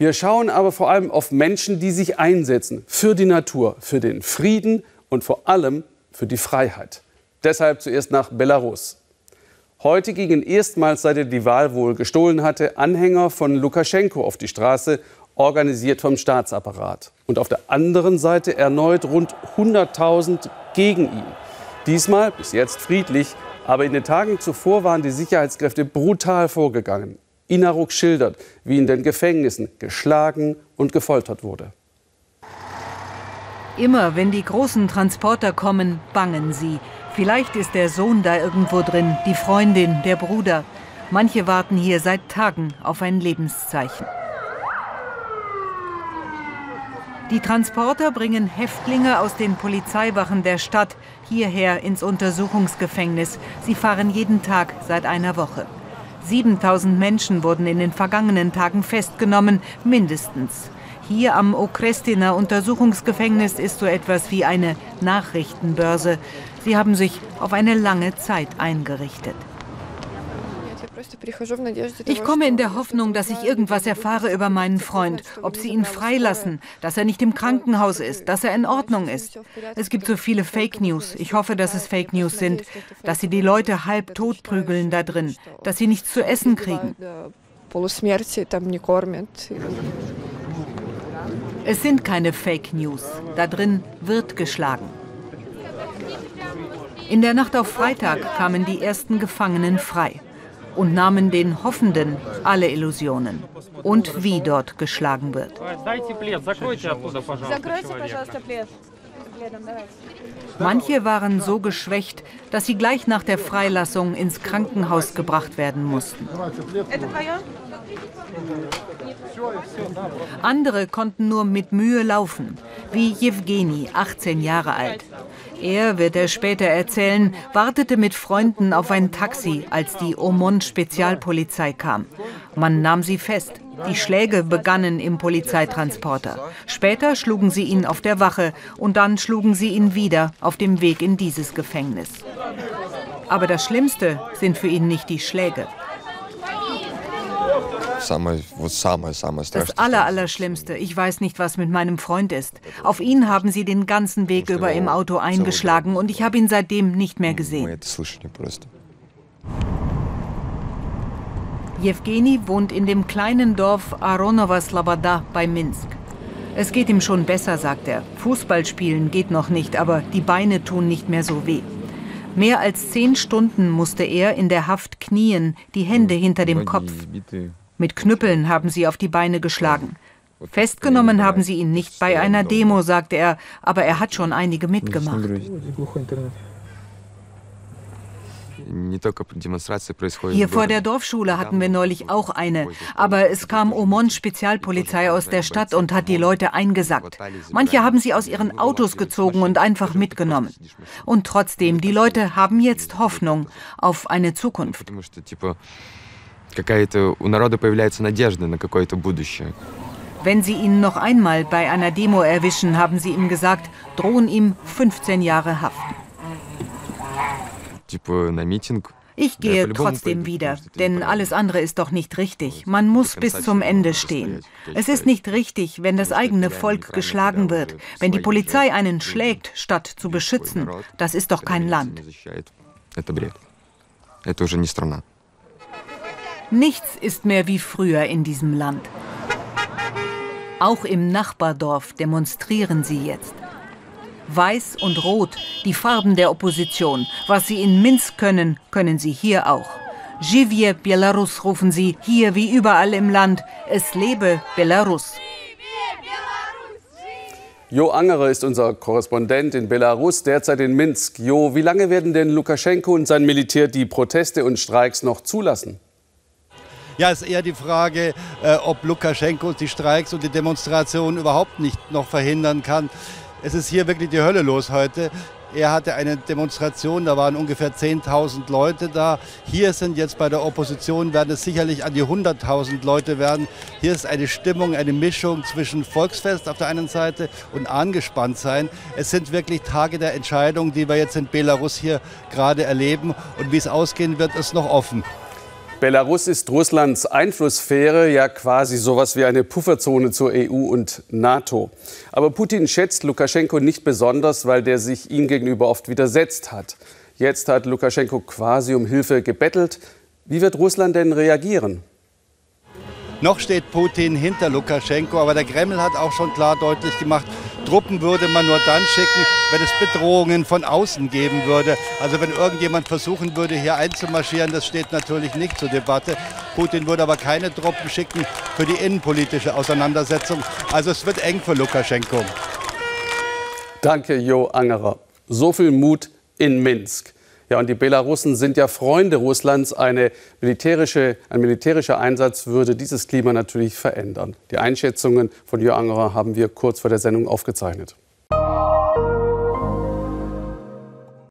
Wir schauen aber vor allem auf Menschen, die sich einsetzen für die Natur, für den Frieden und vor allem für die Freiheit. Deshalb zuerst nach Belarus. Heute gingen erstmals, seit er die Wahl wohl gestohlen hatte, Anhänger von Lukaschenko auf die Straße, organisiert vom Staatsapparat. Und auf der anderen Seite erneut rund 100.000 gegen ihn. Diesmal bis jetzt friedlich, aber in den Tagen zuvor waren die Sicherheitskräfte brutal vorgegangen. Inaruk schildert, wie in den Gefängnissen geschlagen und gefoltert wurde. Immer wenn die großen Transporter kommen, bangen sie. Vielleicht ist der Sohn da irgendwo drin, die Freundin, der Bruder. Manche warten hier seit Tagen auf ein Lebenszeichen. Die Transporter bringen Häftlinge aus den Polizeiwachen der Stadt hierher ins Untersuchungsgefängnis. Sie fahren jeden Tag seit einer Woche. 7000 Menschen wurden in den vergangenen Tagen festgenommen, mindestens. Hier am Okrestina Untersuchungsgefängnis ist so etwas wie eine Nachrichtenbörse. Sie haben sich auf eine lange Zeit eingerichtet. Ich komme in der Hoffnung, dass ich irgendwas erfahre über meinen Freund, ob sie ihn freilassen, dass er nicht im Krankenhaus ist, dass er in Ordnung ist. Es gibt so viele Fake News. Ich hoffe, dass es Fake News sind, dass sie die Leute halb tot prügeln da drin, dass sie nichts zu essen kriegen. Es sind keine Fake News. Da drin wird geschlagen. In der Nacht auf Freitag kamen die ersten Gefangenen frei und nahmen den Hoffenden alle Illusionen. Und wie dort geschlagen wird. Manche waren so geschwächt, dass sie gleich nach der Freilassung ins Krankenhaus gebracht werden mussten. Andere konnten nur mit Mühe laufen, wie Jewgeni, 18 Jahre alt. Er, wird er später erzählen, wartete mit Freunden auf ein Taxi, als die Omon-Spezialpolizei kam. Man nahm sie fest. Die Schläge begannen im Polizeitransporter. Später schlugen sie ihn auf der Wache und dann schlugen sie ihn wieder auf dem Weg in dieses Gefängnis. Aber das Schlimmste sind für ihn nicht die Schläge. Das Allerallerschlimmste. Ich weiß nicht, was mit meinem Freund ist. Auf ihn haben sie den ganzen Weg über im Auto eingeschlagen und ich habe ihn seitdem nicht mehr gesehen. Jewgeni wohnt in dem kleinen Dorf Aronova Slobodda bei Minsk. Es geht ihm schon besser, sagt er. Fußball spielen geht noch nicht, aber die Beine tun nicht mehr so weh. Mehr als zehn Stunden musste er in der Haft knien, die Hände hinter dem Kopf. Mit Knüppeln haben sie auf die Beine geschlagen. Festgenommen haben sie ihn nicht bei einer Demo, sagte er, aber er hat schon einige mitgemacht. Hier vor der Dorfschule hatten wir neulich auch eine, aber es kam Omon Spezialpolizei aus der Stadt und hat die Leute eingesackt. Manche haben sie aus ihren Autos gezogen und einfach mitgenommen. Und trotzdem, die Leute haben jetzt Hoffnung auf eine Zukunft какая-то у народа появляется надежда на какое-то будущее. Wenn Sie ihn noch einmal bei einer Demo erwischen, haben Sie ihm gesagt, drohen ihm 15 Jahre Haft. Ich gehe trotzdem wieder, denn alles andere ist doch nicht richtig. Man muss bis zum Ende stehen. Es ist nicht richtig, wenn das eigene Volk geschlagen wird, wenn die Polizei einen schlägt, statt zu beschützen. Das ist doch kein Land. Это уже не страна. Nichts ist mehr wie früher in diesem Land. Auch im Nachbardorf demonstrieren sie jetzt. Weiß und Rot, die Farben der Opposition. Was sie in Minsk können, können sie hier auch. Živje Belarus rufen sie, hier wie überall im Land. Es lebe Belarus. Jo Angerer ist unser Korrespondent in Belarus, derzeit in Minsk. Jo, wie lange werden denn Lukaschenko und sein Militär die Proteste und Streiks noch zulassen? Ja, ist eher die Frage, äh, ob Lukaschenko die Streiks und die Demonstrationen überhaupt nicht noch verhindern kann. Es ist hier wirklich die Hölle los heute. Er hatte eine Demonstration, da waren ungefähr 10.000 Leute da. Hier sind jetzt bei der Opposition, werden es sicherlich an die 100.000 Leute werden. Hier ist eine Stimmung, eine Mischung zwischen Volksfest auf der einen Seite und Angespanntsein. Es sind wirklich Tage der Entscheidung, die wir jetzt in Belarus hier gerade erleben. Und wie es ausgehen wird, ist noch offen. Belarus ist Russlands Einflusssphäre, ja quasi sowas wie eine Pufferzone zur EU und NATO. Aber Putin schätzt Lukaschenko nicht besonders, weil der sich ihm gegenüber oft widersetzt hat. Jetzt hat Lukaschenko quasi um Hilfe gebettelt. Wie wird Russland denn reagieren? Noch steht Putin hinter Lukaschenko, aber der Kreml hat auch schon klar deutlich gemacht, Truppen würde man nur dann schicken, wenn es Bedrohungen von außen geben würde. Also wenn irgendjemand versuchen würde, hier einzumarschieren, das steht natürlich nicht zur Debatte. Putin würde aber keine Truppen schicken für die innenpolitische Auseinandersetzung. Also es wird eng für Lukaschenko. Danke, Jo Angerer. So viel Mut in Minsk. Ja, und die Belarussen sind ja Freunde Russlands. Eine militärische, ein militärischer Einsatz würde dieses Klima natürlich verändern. Die Einschätzungen von Jörg Angerer haben wir kurz vor der Sendung aufgezeichnet.